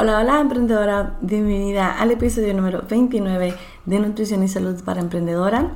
Hola, hola emprendedora, bienvenida al episodio número 29 de Nutrición y Salud para Emprendedora.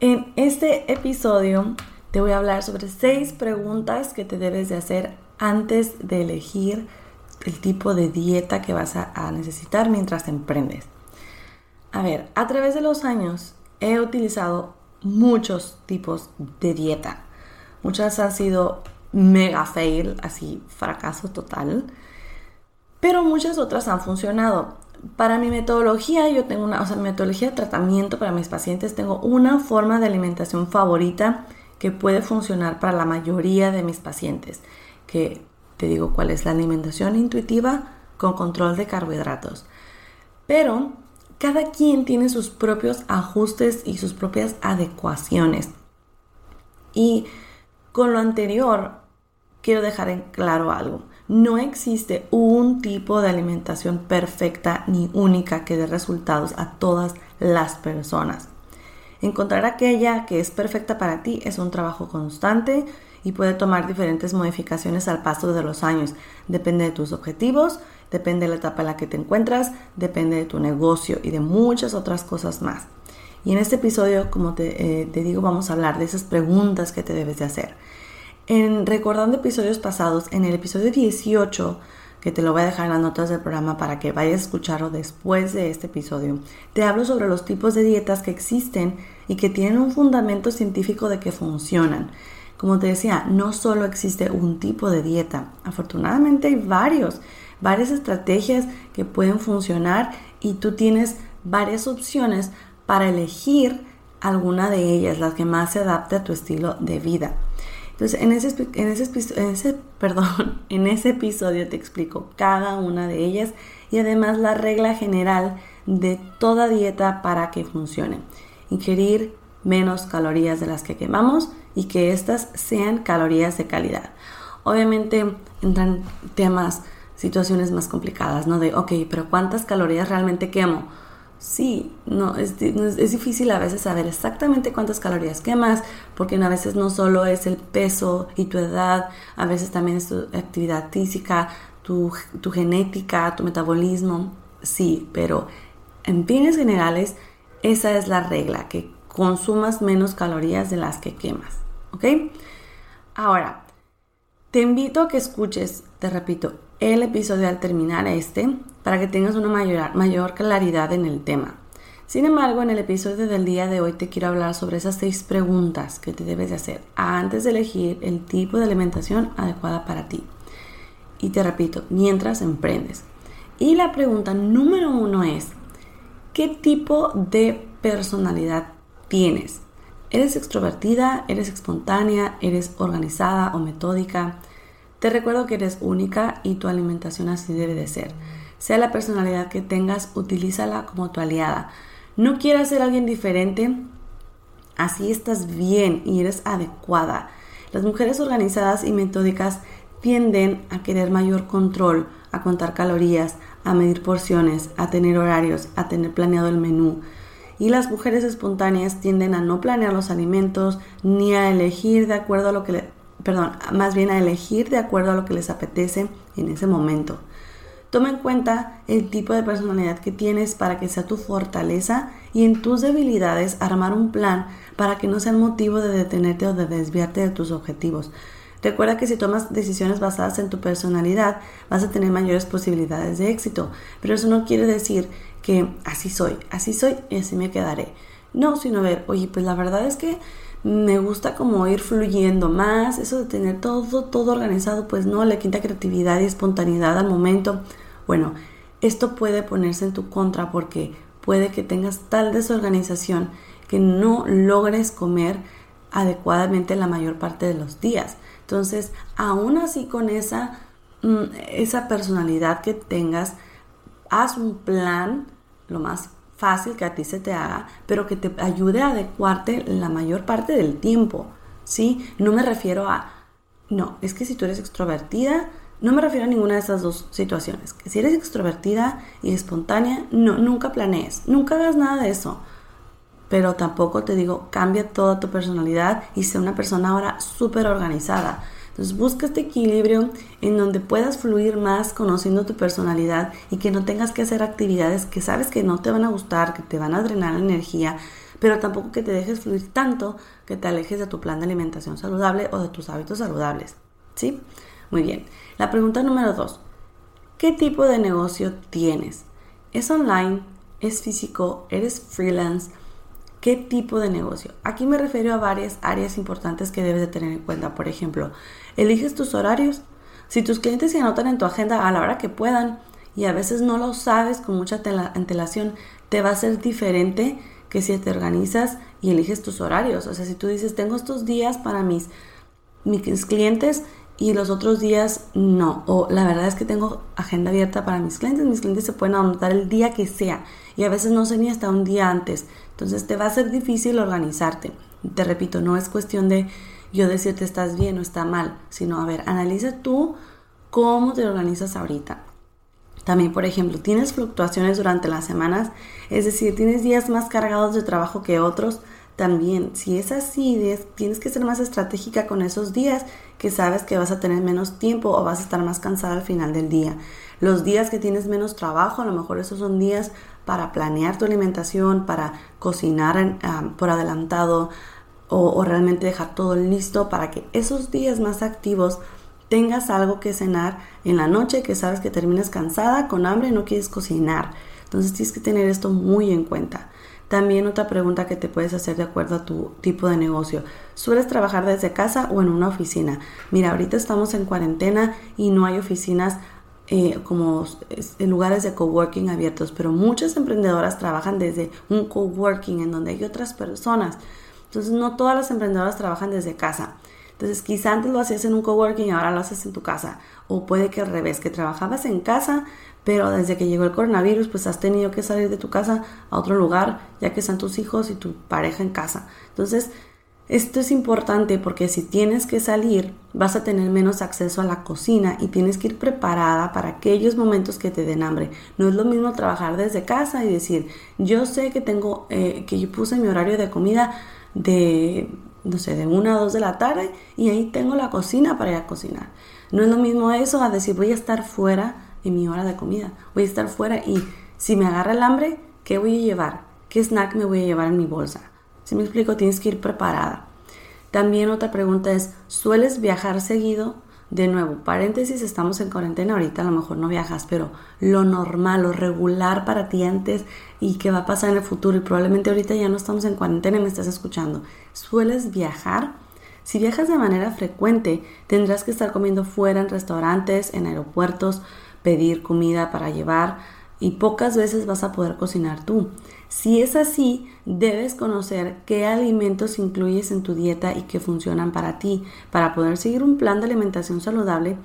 En este episodio te voy a hablar sobre seis preguntas que te debes de hacer antes de elegir el tipo de dieta que vas a, necesitar mientras emprendes. A ver, a través de los años he utilizado muchos tipos de dieta. Muchas han sido mega fail, así fracaso total pero muchas otras han funcionado. Para mi metodología, yo tengo una, o sea, metodología de tratamiento para mis pacientes, tengo una forma de alimentación favorita que puede funcionar para la mayoría de mis pacientes, que te digo cuál es la alimentación intuitiva con control de carbohidratos. Pero cada quien tiene sus propios ajustes y sus propias adecuaciones. Y con lo anterior, quiero dejar en claro algo. No existe un tipo de alimentación perfecta ni única que dé resultados a todas las personas. Encontrar aquella que es perfecta para ti es un trabajo constante y puede tomar diferentes modificaciones al paso de los años. Depende de tus objetivos, depende de la etapa en la que te encuentras, depende de tu negocio y de muchas otras cosas más. Y en este episodio, como te, eh, te digo, vamos a hablar de esas preguntas que te debes de hacer. En recordando episodios pasados, en el episodio 18, que te lo voy a dejar en las notas del programa para que vayas a escucharlo después de este episodio, te hablo sobre los tipos de dietas que existen y que tienen un fundamento científico de que funcionan. Como te decía, no solo existe un tipo de dieta, afortunadamente hay varios, varias estrategias que pueden funcionar y tú tienes varias opciones para elegir alguna de ellas, las que más se adapte a tu estilo de vida. Entonces, en ese, en ese, perdón, en ese episodio te explico cada una de ellas y además la regla general de toda dieta para que funcione. Ingerir menos calorías de las que quemamos y que estas sean calorías de calidad. Obviamente entran temas, situaciones más complicadas, ¿no? De, ok, pero ¿cuántas calorías realmente quemo? Sí, no es, es, difícil a veces saber exactamente cuántas calorías quemas, porque a veces no solo es el peso y tu edad, a veces también es tu actividad física, tu, tu genética, tu metabolismo. Sí, pero en fines generales, esa es la regla, que consumas menos calorías de las que quemas. ¿Ok? Ahora, te invito a que escuches, te repito, el episodio al terminar este para que tengas una mayor, mayor claridad en el tema. Sin embargo, en el episodio del día de hoy te quiero hablar sobre esas seis preguntas que te debes de hacer antes de elegir el tipo de alimentación adecuada para ti. Y te repito, mientras emprendes. Y la pregunta número uno es, ¿qué tipo de personalidad tienes? ¿Eres extrovertida? ¿Eres espontánea? ¿Eres organizada o metódica? Te recuerdo que eres única y tu alimentación así debe de ser. Sea la personalidad que tengas, utilízala como tu aliada. No quieras ser alguien diferente, así estás bien y eres adecuada. Las mujeres organizadas y metódicas tienden a querer mayor control, a contar calorías, a medir porciones, a tener horarios, a tener planeado el menú. Y las mujeres espontáneas tienden a no planear los alimentos ni a elegir de acuerdo a lo que perdón, más bien a elegir de acuerdo a lo que les apetece en ese momento. Toma en cuenta el tipo de personalidad que tienes para que sea tu fortaleza y en tus debilidades armar un plan para que no sea el motivo de detenerte o de desviarte de tus objetivos. Recuerda que si tomas decisiones basadas en tu personalidad vas a tener mayores posibilidades de éxito, pero eso no quiere decir que así soy, así soy y así me quedaré. No, sino ver, oye, pues la verdad es que me gusta como ir fluyendo más, eso de tener todo, todo organizado, pues no, le quita creatividad y espontaneidad al momento. Bueno, esto puede ponerse en tu contra porque puede que tengas tal desorganización que no logres comer adecuadamente la mayor parte de los días. Entonces, aún así con esa, mm, esa personalidad que tengas, haz un plan lo más fácil que a ti se te haga, pero que te ayude a adecuarte la mayor parte del tiempo, ¿sí? No me refiero a, no, es que si tú eres extrovertida, no me refiero a ninguna de esas dos situaciones. Que si eres extrovertida y espontánea, no, nunca planees, nunca hagas nada de eso. Pero tampoco te digo, cambia toda tu personalidad y sé una persona ahora súper organizada. Entonces busca este equilibrio en donde puedas fluir más conociendo tu personalidad y que no tengas que hacer actividades que sabes que no te van a gustar, que te van a drenar energía, pero tampoco que te dejes fluir tanto que te alejes de tu plan de alimentación saludable o de tus hábitos saludables. ¿Sí? Muy bien. La pregunta número dos. ¿Qué tipo de negocio tienes? ¿Es online? ¿Es físico? ¿Eres freelance? ¿Qué tipo de negocio? Aquí me refiero a varias áreas importantes que debes de tener en cuenta. Por ejemplo, eliges tus horarios. Si tus clientes se anotan en tu agenda a la hora que puedan y a veces no lo sabes con mucha antelación, te va a ser diferente que si te organizas y eliges tus horarios. O sea, si tú dices, tengo estos días para mis, mis clientes y los otros días no. O la verdad es que tengo agenda abierta para mis clientes. Mis clientes se pueden anotar el día que sea y a veces no sé ni hasta un día antes. Entonces te va a ser difícil organizarte. Te repito, no es cuestión de yo decirte estás bien o está mal, sino a ver, analiza tú cómo te organizas ahorita. También, por ejemplo, tienes fluctuaciones durante las semanas, es decir, tienes días más cargados de trabajo que otros también, si es así, tienes que ser más estratégica con esos días que sabes que vas a tener menos tiempo o vas a estar más cansada al final del día. Los días que tienes menos trabajo, a lo mejor esos son días para planear tu alimentación, para cocinar ah, por adelantado o, o realmente dejar todo listo para que esos días más activos tengas algo que cenar en la noche que sabes que terminas cansada, con hambre y no quieres cocinar. Entonces tienes que tener esto muy en cuenta. También otra pregunta que te puedes hacer de acuerdo a tu tipo de negocio. ¿Sueles trabajar desde casa o en una oficina? Mira, ahorita estamos en cuarentena y no hay oficinas eh, como lugares de coworking abiertos, pero muchas emprendedoras trabajan desde un coworking en donde hay otras personas. Entonces no todas las emprendedoras trabajan desde casa. Entonces quizá antes lo hacías en un coworking y ahora lo haces en tu casa. O puede que al revés, que trabajabas en casa, pero desde que llegó el coronavirus, pues has tenido que salir de tu casa a otro lugar, ya que están tus hijos y tu pareja en casa. Entonces, esto es importante porque si tienes que salir, vas a tener menos acceso a la cocina y tienes que ir preparada para aquellos momentos que te den hambre. No es lo mismo trabajar desde casa y decir, yo sé que tengo, eh, que yo puse mi horario de comida de, no sé, de una a dos de la tarde y ahí tengo la cocina para ir a cocinar. No es lo mismo eso a decir, voy a estar fuera en mi hora de comida. Voy a estar fuera y si me agarra el hambre, ¿qué voy a llevar? ¿Qué snack me voy a llevar en mi bolsa? Si me explico, tienes que ir preparada. También otra pregunta es, ¿sueles viajar seguido? De nuevo, paréntesis, estamos en cuarentena, ahorita a lo mejor no viajas, pero lo normal, lo regular para ti antes y qué va a pasar en el futuro y probablemente ahorita ya no estamos en cuarentena y me estás escuchando. ¿Sueles viajar? Si viajas de manera frecuente, tendrás que estar comiendo fuera en restaurantes, en aeropuertos, pedir comida para llevar y pocas veces vas a poder cocinar tú. Si es así, debes conocer qué alimentos incluyes en tu dieta y que funcionan para ti, para poder seguir un plan de alimentación saludable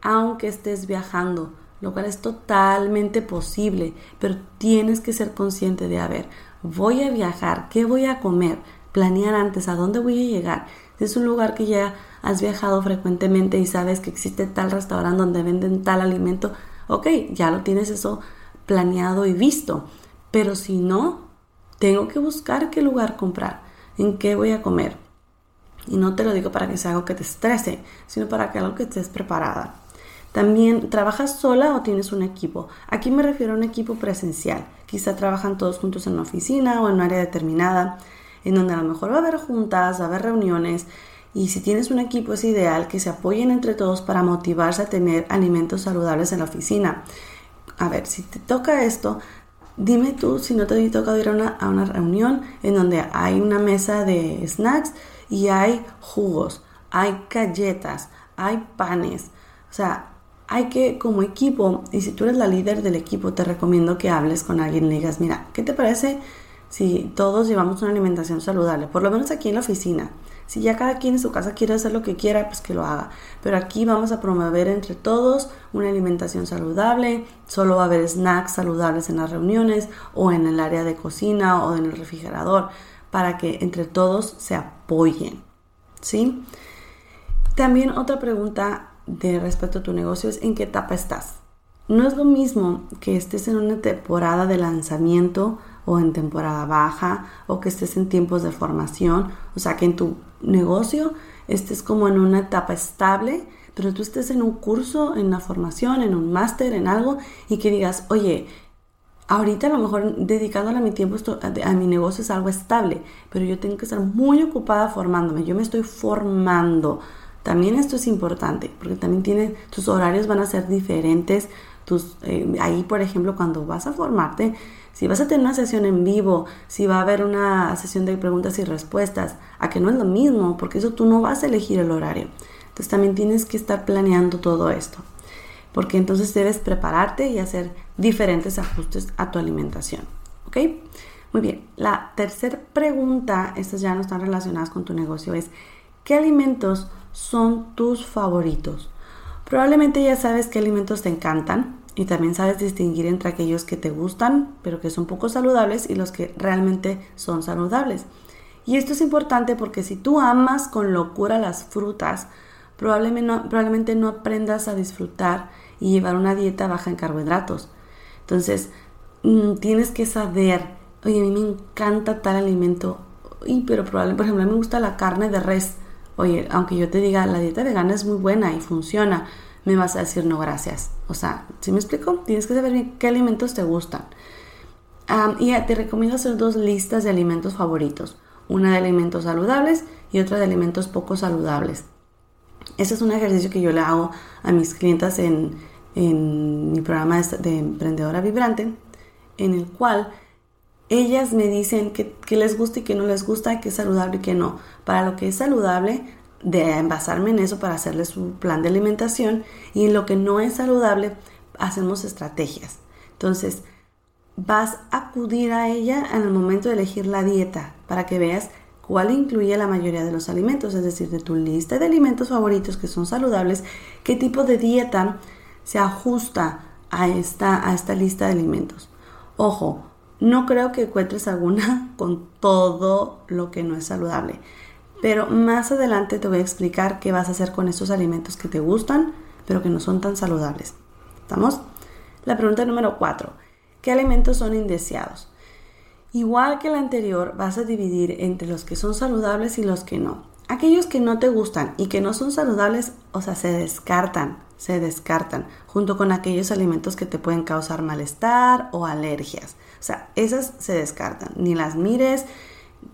aunque estés viajando, lo cual es totalmente posible, pero tienes que ser consciente de, a ver, voy a viajar, ¿qué voy a comer? Planear antes a dónde voy a llegar. Si es un lugar que ya has viajado frecuentemente y sabes que existe tal restaurante donde venden tal alimento, ok, ya lo tienes eso planeado y visto. Pero si no, tengo que buscar qué lugar comprar, en qué voy a comer. Y no te lo digo para que sea algo que te estrese, sino para que algo que estés preparada. También, ¿trabajas sola o tienes un equipo? Aquí me refiero a un equipo presencial. Quizá trabajan todos juntos en una oficina o en un área determinada, en donde a lo mejor va a haber juntas, va a haber reuniones y si tienes un equipo es ideal que se apoyen entre todos para motivarse a tener alimentos saludables en la oficina. A ver, si te toca esto, dime tú si no te ha tocado ir a una, a una reunión en donde hay una mesa de snacks y hay jugos, hay galletas, hay panes. O sea, hay que como equipo, y si tú eres la líder del equipo, te recomiendo que hables con alguien y le digas, mira, ¿qué te parece si todos llevamos una alimentación saludable? Por lo menos aquí en la oficina Si ya cada quien en su casa quiere hacer lo que quiera, pues que lo haga. Pero aquí vamos a promover entre todos una alimentación saludable. Solo va a haber snacks saludables en las reuniones o en el área de cocina o en el refrigerador para que entre todos se apoyen. ¿Sí? También otra pregunta de respecto a tu negocio es en qué etapa estás. No es lo mismo que estés en una temporada de lanzamiento o en temporada baja o que estés en tiempos de formación, o sea que en tu negocio estés como en una etapa estable, pero tú estés en un curso, en una formación, en un máster, en algo y que digas, oye, ahorita a lo mejor dedicándole a mi tiempo a mi negocio es algo estable, pero yo tengo que estar muy ocupada formándome, yo me estoy formando. También esto es importante porque también tiene, tus horarios van a ser diferentes. Tus, eh, ahí, por ejemplo, cuando vas a formarte, si vas a tener una sesión en vivo, si va a haber una sesión de preguntas y respuestas, a que no es lo mismo, porque eso tú no vas a elegir el horario. Entonces también tienes que estar planeando todo esto, porque entonces debes prepararte y hacer diferentes ajustes a tu alimentación. ¿Ok? Muy bien, la tercera pregunta, estas ya no están relacionadas con tu negocio, es ¿qué alimentos son tus favoritos? Probablemente ya sabes qué alimentos te encantan, y también sabes distinguir entre aquellos que te gustan pero que son poco saludables y los que realmente son saludables. Y esto es importante porque si tú amas con locura las frutas, probablemente no, probablemente no aprendas a disfrutar y llevar una dieta baja en carbohidratos. Entonces, mm, tienes que saber, oye, a mí me encanta tal alimento, y, pero probablemente, por ejemplo, a mí me gusta la carne de res. Oye, aunque yo te diga, la dieta vegana es muy buena y funciona, me vas a decir no gracias. O sea, si me explico? Tienes que saber qué alimentos te gustan. y te recomiendo hacer dos listas de alimentos favoritos. Una de alimentos saludables y otra de alimentos poco saludables. Ese es un ejercicio que yo le hago a mis clientas en, mi programa de Emprendedora Vibrante, en el cual ellas me dicen qué les gusta y qué no les gusta, qué es saludable y qué no. Para lo que es saludable, de basarme en eso para hacerles su plan de alimentación y en lo que no es saludable hacemos estrategias. Entonces, vas a acudir a ella en el momento de elegir la dieta para que veas cuál incluye la mayoría de los alimentos, es decir, de tu lista de alimentos favoritos que son saludables, qué tipo de dieta se ajusta a esta, a esta lista de alimentos. Ojo, no creo que encuentres alguna con todo lo que no es saludable. Pero más adelante te voy a explicar qué vas a hacer con estos alimentos que te gustan, pero que no son tan saludables. ¿Estamos? La pregunta número 4. ¿Qué alimentos son indeseados? Igual que la anterior, vas a dividir entre los que son saludables y los que no. Aquellos que no te gustan y que no son saludables, o sea, se descartan, se descartan, junto con aquellos alimentos que te pueden causar malestar o alergias. O sea, esas se descartan, ni las mires,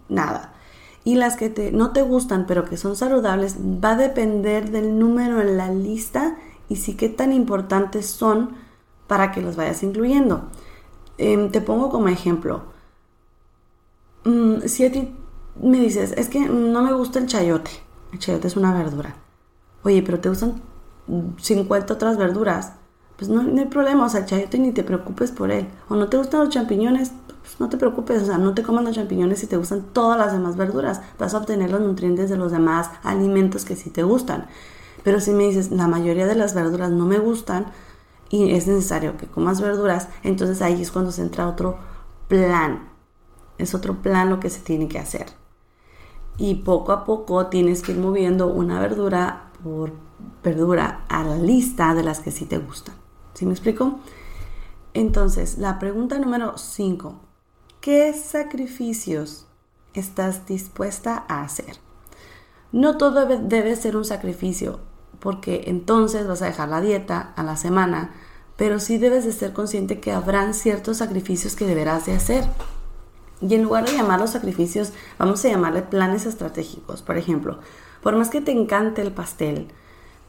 nada y las que te, no te gustan pero que son saludables va a depender del número en la lista y sí qué tan importantes son para que los vayas incluyendo. Em, te pongo como ejemplo. Mm, si a ti me dices, es que no me gusta el chayote. El chayote es una verdura. Oye, pero te gustan 50 otras verduras. Pues no, no hay problema, o sea, el chayote ni te preocupes por él. O no te gustan los champiñones, no te preocupes, o sea, no te comas los champiñones si te gustan todas las demás verduras. Vas a obtener los nutrientes de los demás alimentos que sí te gustan. Pero si me dices, la mayoría de las verduras no me gustan y es necesario que comas verduras, entonces ahí es cuando se entra otro plan. Es otro plan lo que se tiene que hacer. Y poco a poco tienes que ir moviendo una verdura por verdura a la lista de las que sí te gustan. ¿Sí me explico? Entonces, la pregunta número 5. ¿Qué sacrificios estás dispuesta a hacer? No todo debe, ser un sacrificio, porque entonces vas a dejar la dieta a la semana, pero sí debes de ser consciente que habrán ciertos sacrificios que deberás de hacer. Y en lugar de llamarlos sacrificios, vamos a llamarle planes estratégicos. Por ejemplo, por más que te encante el pastel,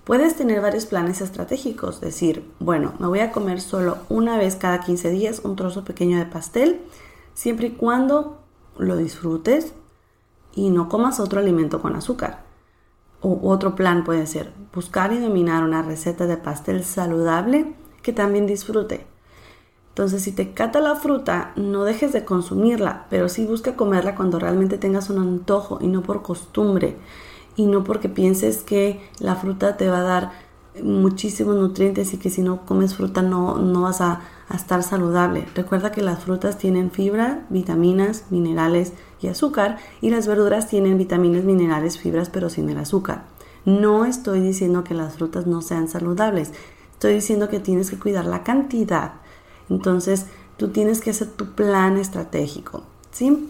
puedes tener varios planes estratégicos. Decir, bueno, me voy a comer solo una vez cada 15 días un trozo pequeño de pastel siempre y cuando lo disfrutes y no comas otro alimento con azúcar. O otro plan puede ser buscar y dominar una receta de pastel saludable que también disfrute. Entonces, si te cata la fruta, no dejes de consumirla, pero sí busca comerla cuando realmente tengas un antojo y no por costumbre y no porque pienses que la fruta te va a dar muchísimos nutrientes y que si no comes fruta no, no vas a, estar saludable. Recuerda que las frutas tienen fibra, vitaminas, minerales y azúcar y las verduras tienen vitaminas, minerales, fibras pero sin el azúcar. No estoy diciendo que las frutas no sean saludables, estoy diciendo que tienes que cuidar la cantidad entonces, tú tienes que hacer tu plan estratégico, ¿sí?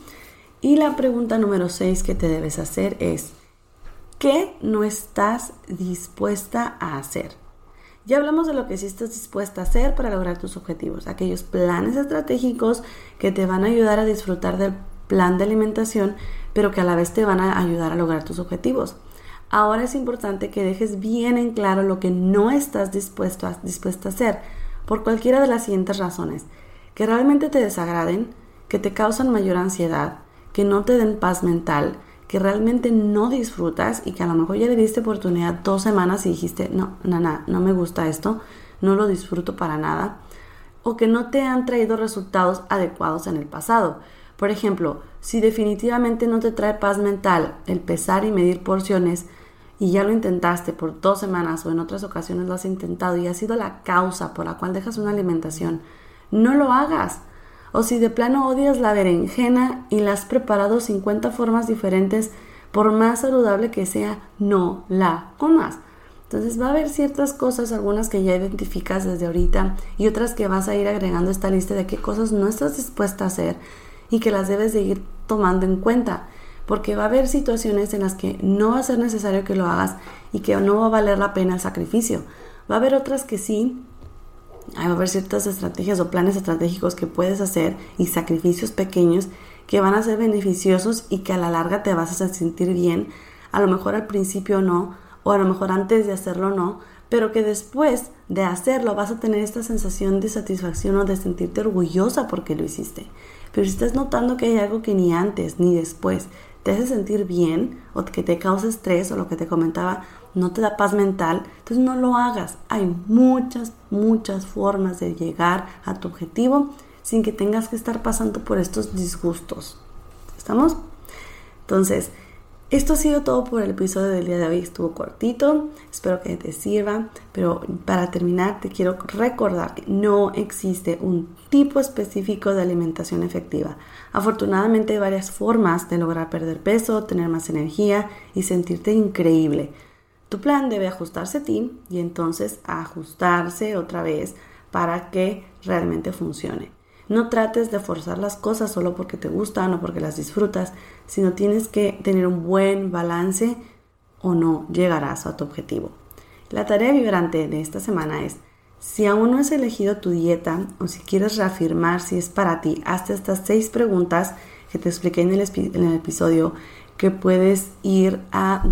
Y la pregunta número 6 que te debes hacer es, ¿qué no estás dispuesta a hacer? Ya hablamos de lo que sí estás dispuesta a hacer para lograr tus objetivos, aquellos planes estratégicos que te van a ayudar a disfrutar del plan de alimentación, pero que a la vez te van a ayudar a lograr tus objetivos. Ahora es importante que dejes bien en claro lo que no estás dispuesta a hacer por cualquiera de las siguientes razones. Que realmente te desagraden, que te causan mayor ansiedad, que no te den paz mental, que realmente no disfrutas y que a lo mejor ya le diste oportunidad dos semanas y dijiste, no, nana, no me gusta esto, no lo disfruto para nada, o que no te han traído resultados adecuados en el pasado. Por ejemplo, si definitivamente no te trae paz mental el pesar y medir porciones, y ya lo intentaste por dos semanas o en otras ocasiones lo has intentado y ha sido la causa por la cual dejas una alimentación, no lo hagas. O si de plano odias la berenjena y la has preparado 50 formas diferentes, por más saludable que sea, no la comas. Entonces va a haber ciertas cosas, algunas que ya identificas desde ahorita y otras que vas a ir agregando a esta lista de qué cosas no estás dispuesta a hacer y que las debes de ir tomando en cuenta porque va a haber situaciones en las que no va a ser necesario que lo hagas y que no va a valer la pena el sacrificio. Va a haber otras que sí, va a haber ciertas estrategias o planes estratégicos que puedes hacer y sacrificios pequeños que van a ser beneficiosos y que a la larga te vas a sentir bien. A lo mejor al principio no, o a lo mejor antes de hacerlo no, pero que después de hacerlo vas a tener esta sensación de satisfacción o de sentirte orgullosa porque lo hiciste. Pero si estás notando que hay algo que ni antes ni después te hace sentir bien o que te causa estrés o lo que te comentaba no te da paz mental, entonces no lo hagas. Hay muchas, muchas formas de llegar a tu objetivo sin que tengas que estar pasando por estos disgustos. ¿Estamos? Entonces, esto ha sido todo por el episodio del día de hoy. Estuvo cortito, espero que te sirva, pero para terminar te quiero recordar que no existe un tipo específico de alimentación efectiva. Afortunadamente hay varias formas de lograr perder peso, tener más energía y sentirte increíble. Tu plan debe ajustarse a ti y entonces ajustarse otra vez para que realmente funcione. No trates de forzar las cosas solo porque te gustan o porque las disfrutas, sino tienes que tener un buen balance o no llegarás a tu objetivo. La tarea vibrante de esta semana es, si aún no has elegido tu dieta o si quieres reafirmar si es para ti, hazte estas seis preguntas que te expliqué en el, episodio que puedes ir a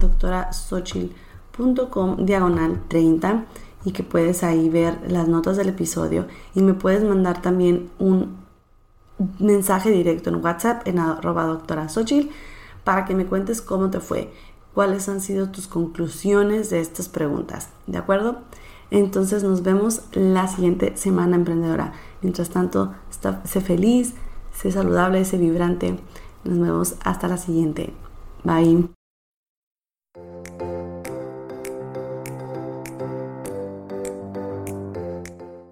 diagonal 30 y que puedes ahí ver las notas del episodio y me puedes mandar también un mensaje directo en WhatsApp en arroba doctora para que me cuentes cómo te fue, cuáles han sido tus conclusiones de estas preguntas, ¿de acuerdo? Entonces nos vemos la siguiente semana emprendedora. Mientras tanto, sé feliz, sé saludable, sé vibrante. Nos vemos hasta la siguiente. Bye.